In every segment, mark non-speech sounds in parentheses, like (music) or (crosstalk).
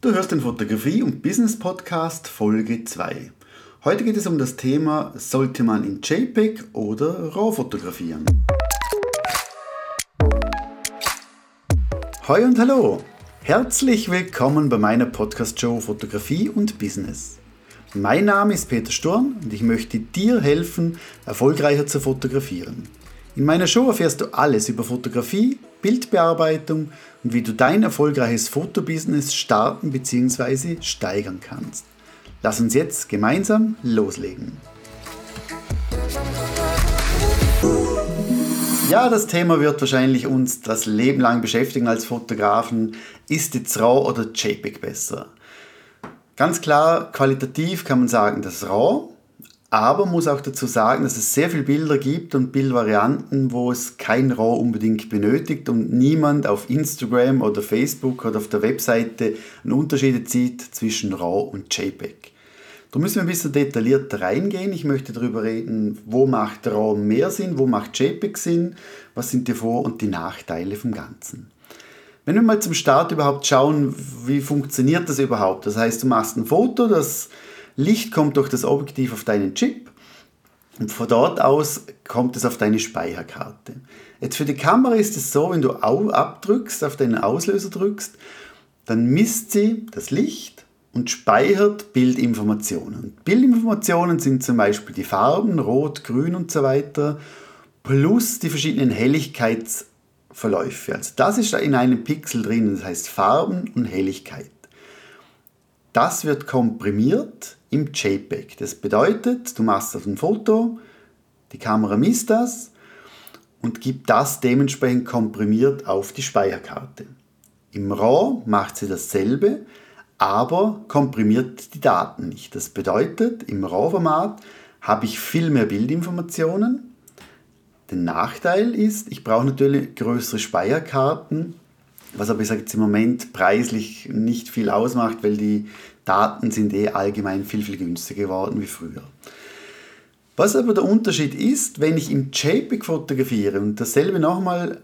Du hörst den Fotografie- und Business-Podcast Folge 2. Heute geht es um das Thema, sollte man in JPEG oder RAW fotografieren? Hoi und hallo! Herzlich willkommen bei meiner Podcast-Show Fotografie und Business. Mein Name ist Peter Sturm und ich möchte dir helfen, erfolgreicher zu fotografieren. In meiner Show erfährst du alles über Fotografie, Bildbearbeitung und wie du dein erfolgreiches Fotobusiness starten bzw. steigern kannst. Lass uns jetzt gemeinsam loslegen. Ja, das Thema wird wahrscheinlich uns das Leben lang beschäftigen als Fotografen. Ist jetzt RAW oder JPEG besser? Ganz klar, qualitativ kann man sagen, das RAW aber muss auch dazu sagen, dass es sehr viele Bilder gibt und Bildvarianten, wo es kein RAW unbedingt benötigt und niemand auf Instagram oder Facebook oder auf der Webseite einen Unterschied zieht zwischen RAW und JPEG. Da müssen wir ein bisschen detaillierter reingehen. Ich möchte darüber reden, wo macht RAW mehr Sinn, wo macht JPEG Sinn, was sind die Vor- und die Nachteile vom Ganzen. Wenn wir mal zum Start überhaupt schauen, wie funktioniert das überhaupt? Das heißt, du machst ein Foto, das Licht kommt durch das Objektiv auf deinen Chip und von dort aus kommt es auf deine Speicherkarte. Jetzt für die Kamera ist es so, wenn du abdrückst, auf deinen Auslöser drückst, dann misst sie das Licht und speichert Bildinformationen. Bildinformationen sind zum Beispiel die Farben, Rot, Grün und so weiter, plus die verschiedenen Helligkeitsverläufe. Also das ist in einem Pixel drin, das heißt Farben und Helligkeit. Das wird komprimiert im JPEG. Das bedeutet, du machst ein Foto, die Kamera misst das und gibt das dementsprechend komprimiert auf die Speicherkarte. Im RAW macht sie dasselbe, aber komprimiert die Daten nicht. Das bedeutet, im RAW-Format habe ich viel mehr Bildinformationen. Der Nachteil ist, ich brauche natürlich größere Speicherkarten, was aber ich sage jetzt im Moment preislich nicht viel ausmacht, weil die Daten sind eh allgemein viel, viel günstiger geworden wie früher. Was aber der Unterschied ist, wenn ich im JPEG fotografiere und dasselbe nochmal,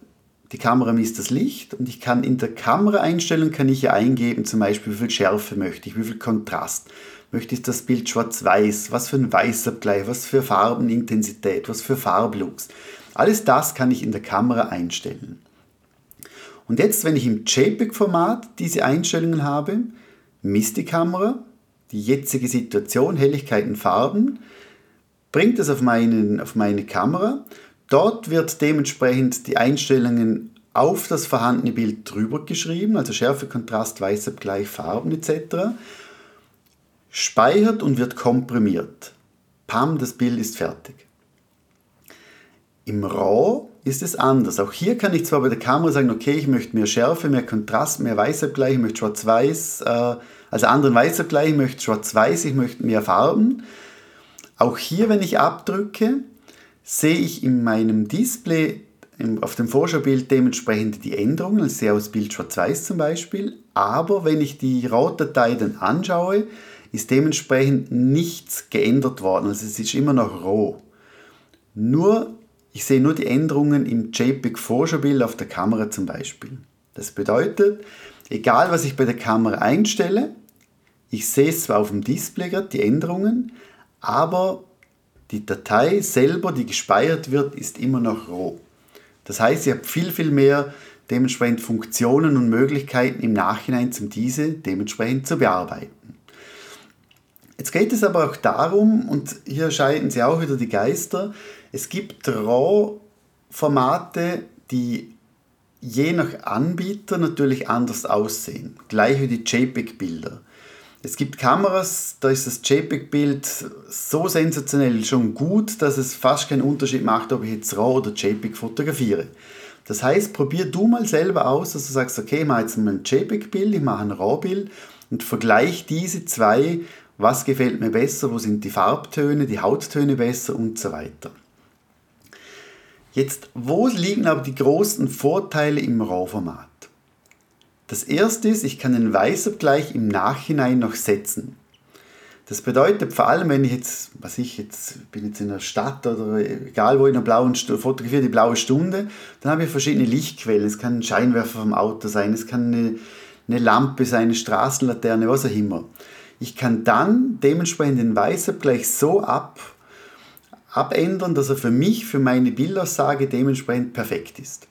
die Kamera misst das Licht und ich kann in der Kameraeinstellung kann ich ja eingeben, zum Beispiel wie viel Schärfe möchte ich, wie viel Kontrast. Möchte ich das Bild schwarz-weiß, was für ein Weißabgleich, was für Farbenintensität, was für Farblux. Alles das kann ich in der Kamera einstellen. Und jetzt, wenn ich im JPEG-Format diese Einstellungen habe, misst die Kamera die jetzige Situation, Helligkeit und Farben, bringt es auf, meinen, auf meine Kamera. Dort wird dementsprechend die Einstellungen auf das vorhandene Bild drüber geschrieben, also Schärfe, Kontrast, Weißabgleich, Farben etc. Speichert und wird komprimiert. Pam, das Bild ist fertig. Im RAW ist es anders. Auch hier kann ich zwar bei der Kamera sagen, okay, ich möchte mehr Schärfe, mehr Kontrast, mehr Weißabgleich, ich möchte schwarz-weiß, äh, also anderen Weißabgleich, ich möchte schwarz-weiß, ich möchte mehr Farben. Auch hier, wenn ich abdrücke, sehe ich in meinem Display auf dem Vorschaubild dementsprechend die Änderungen. Ich sehe aus Bild schwarz-weiß zum Beispiel. Aber wenn ich die RAW-Datei dann anschaue, ist dementsprechend nichts geändert worden. Also es ist immer noch RAW. Nur ich sehe nur die Änderungen im JPEG-Vorschaubild auf der Kamera zum Beispiel. Das bedeutet, egal was ich bei der Kamera einstelle, ich sehe es zwar auf dem Display gerade, die Änderungen, aber die Datei selber, die gespeichert wird, ist immer noch roh. Das heißt, ich habe viel, viel mehr dementsprechend Funktionen und Möglichkeiten im Nachhinein, um diese dementsprechend zu bearbeiten. Jetzt geht es aber auch darum, und hier scheiden sie auch wieder die Geister, es gibt RAW-Formate, die je nach Anbieter natürlich anders aussehen. Gleich wie die JPEG-Bilder. Es gibt Kameras, da ist das JPEG-Bild so sensationell schon gut, dass es fast keinen Unterschied macht, ob ich jetzt RAW oder JPEG fotografiere. Das heißt, probier du mal selber aus, dass du sagst, okay, ich mache jetzt ein JPEG-Bild, ich mache ein RAW-Bild und vergleiche diese zwei, was gefällt mir besser, wo sind die Farbtöne, die Hauttöne besser und so weiter. Jetzt, wo liegen aber die großen Vorteile im RAW-Format? Das erste ist, ich kann den Weißabgleich im Nachhinein noch setzen. Das bedeutet vor allem, wenn ich jetzt, was ich jetzt bin jetzt in der Stadt oder egal wo in der blauen Stunde, fotografiere die blaue Stunde, dann habe ich verschiedene Lichtquellen. Es kann ein Scheinwerfer vom Auto sein, es kann eine, eine Lampe sein, eine Straßenlaterne, was auch immer. Ich kann dann dementsprechend den Weißabgleich so ab, abändern, dass er für mich, für meine Bildaussage dementsprechend perfekt ist.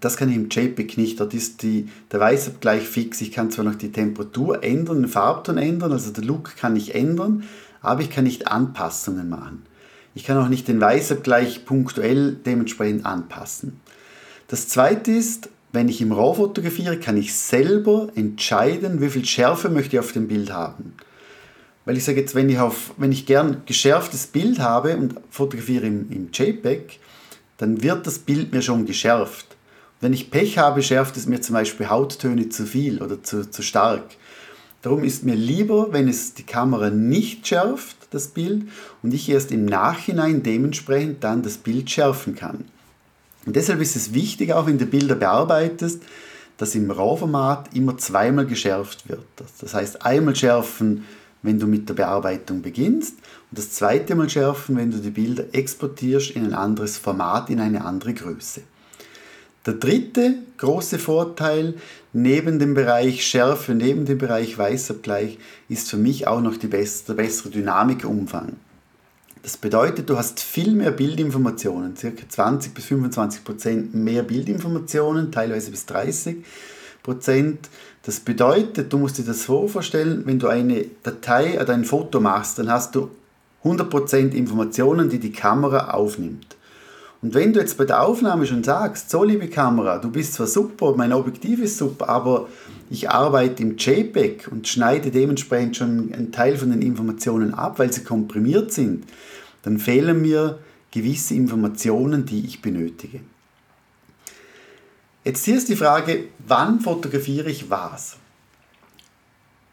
Das kann ich im JPEG nicht, dort ist die, der Weißabgleich fix. Ich kann zwar noch die Temperatur ändern, den Farbton ändern, also der Look kann ich ändern, aber ich kann nicht Anpassungen machen. Ich kann auch nicht den Weißabgleich punktuell dementsprechend anpassen. Das zweite ist, wenn ich im RAW fotografiere, kann ich selber entscheiden, wie viel Schärfe möchte ich auf dem Bild haben. Weil ich sage jetzt, wenn ich, auf, wenn ich gern geschärftes Bild habe und fotografiere im, im JPEG, dann wird das Bild mir schon geschärft. Wenn ich Pech habe, schärft es mir zum Beispiel Hauttöne zu viel oder zu, zu stark. Darum ist mir lieber, wenn es die Kamera nicht schärft, das Bild, und ich erst im Nachhinein dementsprechend dann das Bild schärfen kann. Und deshalb ist es wichtig, auch wenn du Bilder bearbeitest, dass im RAW-Format immer zweimal geschärft wird. Das heißt, einmal schärfen, wenn du mit der Bearbeitung beginnst und das zweite Mal schärfen, wenn du die Bilder exportierst in ein anderes Format, in eine andere Größe. Der dritte große Vorteil neben dem Bereich Schärfe, neben dem Bereich Weißabgleich, ist für mich auch noch die bessere, der bessere Dynamikumfang. Das bedeutet, du hast viel mehr Bildinformationen, ca. 20 bis 25 Prozent mehr Bildinformationen, teilweise bis 30 Prozent. Das bedeutet, du musst dir das so vorstellen, wenn du eine Datei oder ein Foto machst, dann hast du 100 Prozent Informationen, die die Kamera aufnimmt. Und wenn du jetzt bei der Aufnahme schon sagst, so liebe Kamera, du bist zwar super, mein Objektiv ist super, aber ich arbeite im JPEG und schneide dementsprechend schon einen Teil von den Informationen ab, weil sie komprimiert sind, dann fehlen mir gewisse Informationen, die ich benötige. Jetzt hier ist die Frage, wann fotografiere ich was?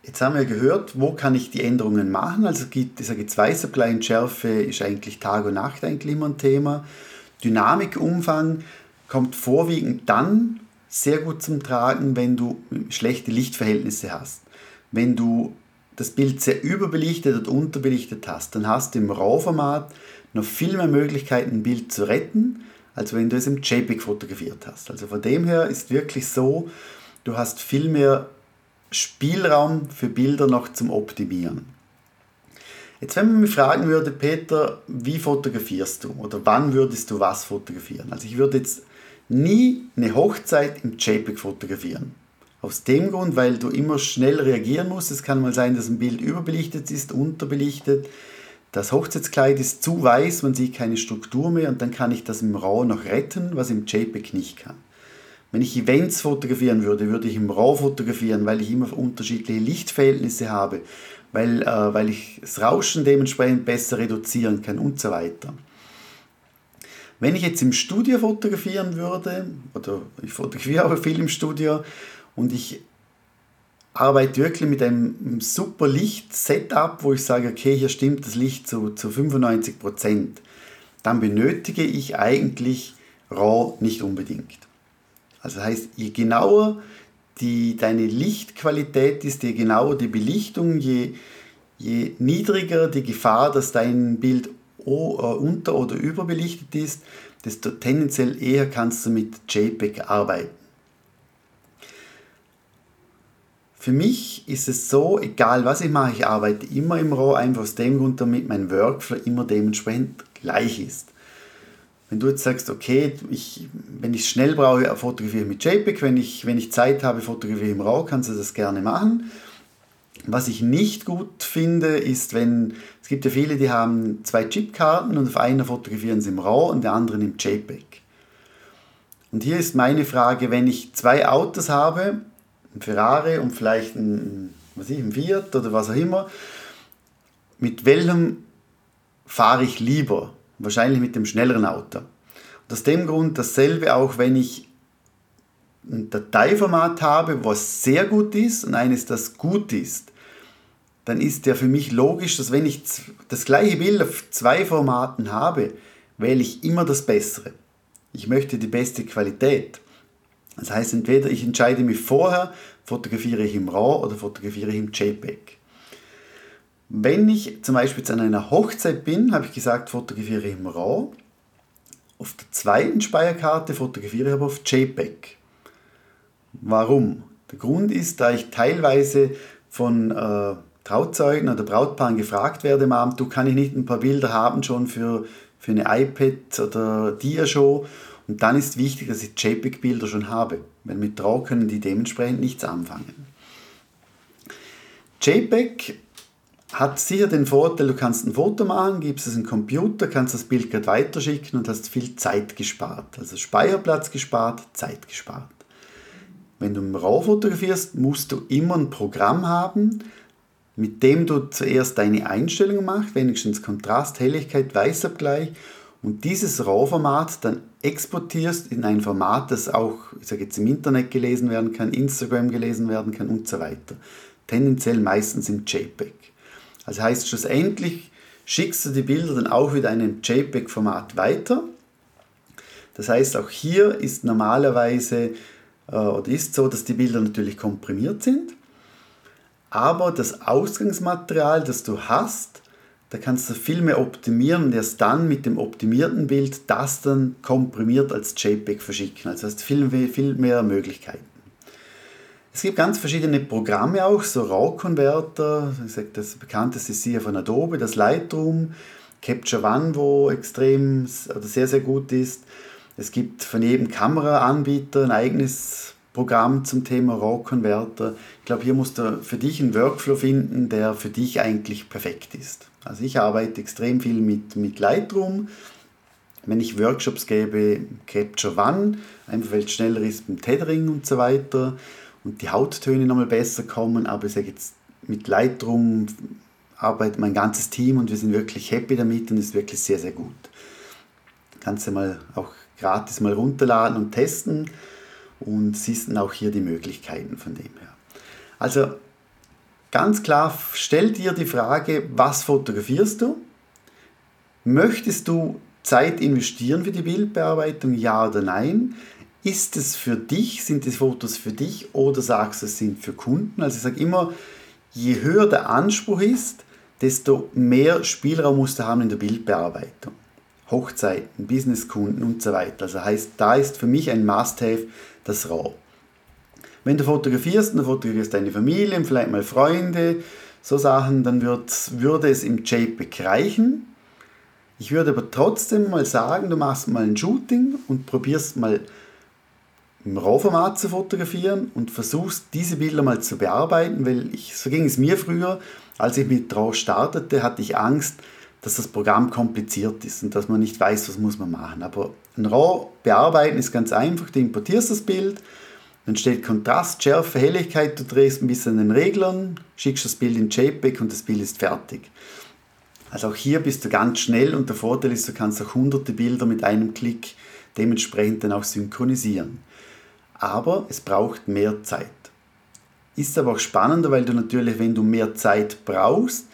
Jetzt haben wir gehört, wo kann ich die Änderungen machen? Also ich sage jetzt Weißabgleich Schärfe ist eigentlich Tag und Nacht eigentlich immer ein Thema. Dynamikumfang kommt vorwiegend dann sehr gut zum Tragen, wenn du schlechte Lichtverhältnisse hast. Wenn du das Bild sehr überbelichtet oder unterbelichtet hast, dann hast du im RAW-Format noch viel mehr Möglichkeiten, ein Bild zu retten, als wenn du es im JPEG fotografiert hast. Also von dem her ist wirklich so, du hast viel mehr Spielraum für Bilder noch zum Optimieren. Jetzt, wenn man mich fragen würde, Peter, wie fotografierst du oder wann würdest du was fotografieren? Also ich würde jetzt nie eine Hochzeit im JPEG fotografieren. Aus dem Grund, weil du immer schnell reagieren musst. Es kann mal sein, dass ein Bild überbelichtet ist, unterbelichtet. Das Hochzeitskleid ist zu weiß, man sieht keine Struktur mehr und dann kann ich das im RAW noch retten, was im JPEG nicht kann. Wenn ich Events fotografieren würde, würde ich im RAW fotografieren, weil ich immer unterschiedliche Lichtverhältnisse habe weil, äh, weil ich das Rauschen dementsprechend besser reduzieren kann und so weiter. Wenn ich jetzt im Studio fotografieren würde, oder ich fotografiere (laughs) auch viel im Studio und ich arbeite wirklich mit einem super Licht-Setup, wo ich sage, okay, hier stimmt das Licht zu, zu 95%, dann benötige ich eigentlich RAW nicht unbedingt. Also das heißt, je genauer die, deine Lichtqualität ist, je genauer die Belichtung, je, je niedriger die Gefahr, dass dein Bild äh, unter- oder überbelichtet ist, desto tendenziell eher kannst du mit JPEG arbeiten. Für mich ist es so, egal was ich mache, ich arbeite immer im RAW, einfach aus dem Grund, damit mein Workflow immer dementsprechend gleich ist. Wenn du jetzt sagst, okay, ich, wenn ich es schnell brauche, fotografiere ich mit JPEG, wenn ich, wenn ich Zeit habe, fotografiere ich im RAW, kannst du das gerne machen. Was ich nicht gut finde, ist, wenn, es gibt ja viele, die haben zwei Chipkarten und auf einer fotografieren sie im RAW und der anderen im JPEG. Und hier ist meine Frage, wenn ich zwei Autos habe, ein Ferrari und vielleicht ein, was ich, ein Fiat oder was auch immer, mit welchem fahre ich lieber? Wahrscheinlich mit dem schnelleren Auto. Und aus dem Grund dasselbe auch, wenn ich ein Dateiformat habe, was sehr gut ist und eines, das gut ist, dann ist ja für mich logisch, dass wenn ich das gleiche Bild auf zwei Formaten habe, wähle ich immer das Bessere. Ich möchte die beste Qualität. Das heißt, entweder ich entscheide mich vorher, fotografiere ich im RAW oder fotografiere ich im JPEG. Wenn ich zum Beispiel jetzt an einer Hochzeit bin, habe ich gesagt, fotografiere ich im RAW. Auf der zweiten Speicherkarte fotografiere ich aber auf JPEG. Warum? Der Grund ist, da ich teilweise von äh, Trauzeugen oder Brautpaaren gefragt werde, Mom, du kann ich nicht ein paar Bilder haben schon für, für eine iPad oder Dia-Show. Und dann ist wichtig, dass ich JPEG-Bilder schon habe, weil mit RAW können die dementsprechend nichts anfangen. JPEG hat sicher den Vorteil, du kannst ein Foto machen, gibst es in den Computer, kannst das Bild gerade weiterschicken und hast viel Zeit gespart. Also Speicherplatz gespart, Zeit gespart. Wenn du im RAW fotografierst, musst du immer ein Programm haben, mit dem du zuerst deine Einstellungen machst, wenigstens Kontrast, Helligkeit, Weißabgleich und dieses RAW-Format dann exportierst in ein Format, das auch, ich sage jetzt im Internet gelesen werden kann, Instagram gelesen werden kann und so weiter. Tendenziell meistens im JPEG. Also heißt schlussendlich schickst du die Bilder dann auch wieder in einem JPEG-Format weiter. Das heißt, auch hier ist normalerweise äh, oder ist so, dass die Bilder natürlich komprimiert sind, aber das Ausgangsmaterial, das du hast, da kannst du viel mehr optimieren und erst dann mit dem optimierten Bild das dann komprimiert als JPEG verschicken. Also hast viel, viel mehr Möglichkeiten. Es gibt ganz verschiedene Programme auch, so RAW-Converter, das bekannteste ist hier von Adobe, das Lightroom, Capture One, wo extrem oder sehr, sehr gut ist. Es gibt von jedem Kameraanbieter ein eigenes Programm zum Thema RAW-Converter. Ich glaube, hier musst du für dich einen Workflow finden, der für dich eigentlich perfekt ist. Also ich arbeite extrem viel mit, mit Lightroom. Wenn ich Workshops gebe, Capture One, einfach weil es schneller ist beim Tethering und so weiter und die Hauttöne nochmal besser kommen. Aber ich sage jetzt, mit Lightroom arbeitet mein ganzes Team und wir sind wirklich happy damit und ist wirklich sehr, sehr gut. Kannst du mal auch gratis mal runterladen und testen und siehst dann auch hier die Möglichkeiten von dem her. Also ganz klar, stell dir die Frage, was fotografierst du? Möchtest du Zeit investieren für die Bildbearbeitung, ja oder nein? Ist es für dich, sind die Fotos für dich oder sagst du, es sind für Kunden? Also ich sage immer, je höher der Anspruch ist, desto mehr Spielraum musst du haben in der Bildbearbeitung. Hochzeiten, Businesskunden und so weiter. Also heißt, da ist für mich ein Must-Have das RAW. Wenn du fotografierst, dann fotografierst deine Familie, vielleicht mal Freunde, so Sachen, dann wird, würde es im JPEG reichen. Ich würde aber trotzdem mal sagen, du machst mal ein Shooting und probierst mal im RAW-Format zu fotografieren und versuchst diese Bilder mal zu bearbeiten, weil ich, so ging es mir früher, als ich mit RAW startete, hatte ich Angst, dass das Programm kompliziert ist und dass man nicht weiß, was muss man machen. Aber ein RAW bearbeiten ist ganz einfach, du importierst das Bild, dann steht Kontrast, Schärfe, Helligkeit, du drehst ein bisschen an den Reglern, schickst das Bild in JPEG und das Bild ist fertig. Also auch hier bist du ganz schnell und der Vorteil ist, du kannst auch hunderte Bilder mit einem Klick dementsprechend dann auch synchronisieren aber es braucht mehr Zeit. Ist aber auch spannender, weil du natürlich, wenn du mehr Zeit brauchst,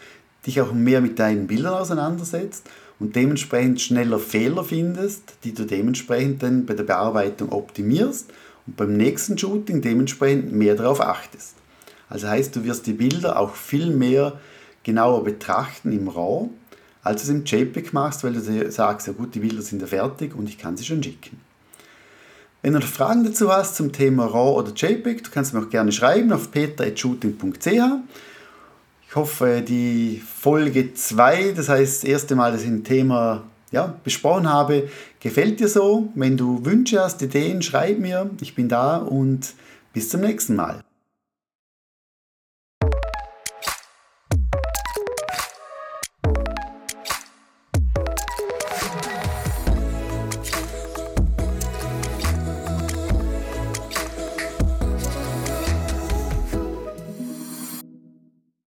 dich auch mehr mit deinen Bildern auseinandersetzt und dementsprechend schneller Fehler findest, die du dementsprechend dann bei der Bearbeitung optimierst und beim nächsten Shooting dementsprechend mehr darauf achtest. Also heißt, du wirst die Bilder auch viel mehr genauer betrachten im RAW, als du es im JPEG machst, weil du sagst, ja gut, die Bilder sind ja fertig und ich kann sie schon schicken. Wenn du noch Fragen dazu hast zum Thema RAW oder JPEG, du kannst mir auch gerne schreiben auf peter.shooting.ch. Ich hoffe, die Folge 2, das heißt das erste Mal, dass ich ein Thema ja, besprochen habe, gefällt dir so. Wenn du Wünsche hast, Ideen, schreib mir. Ich bin da und bis zum nächsten Mal.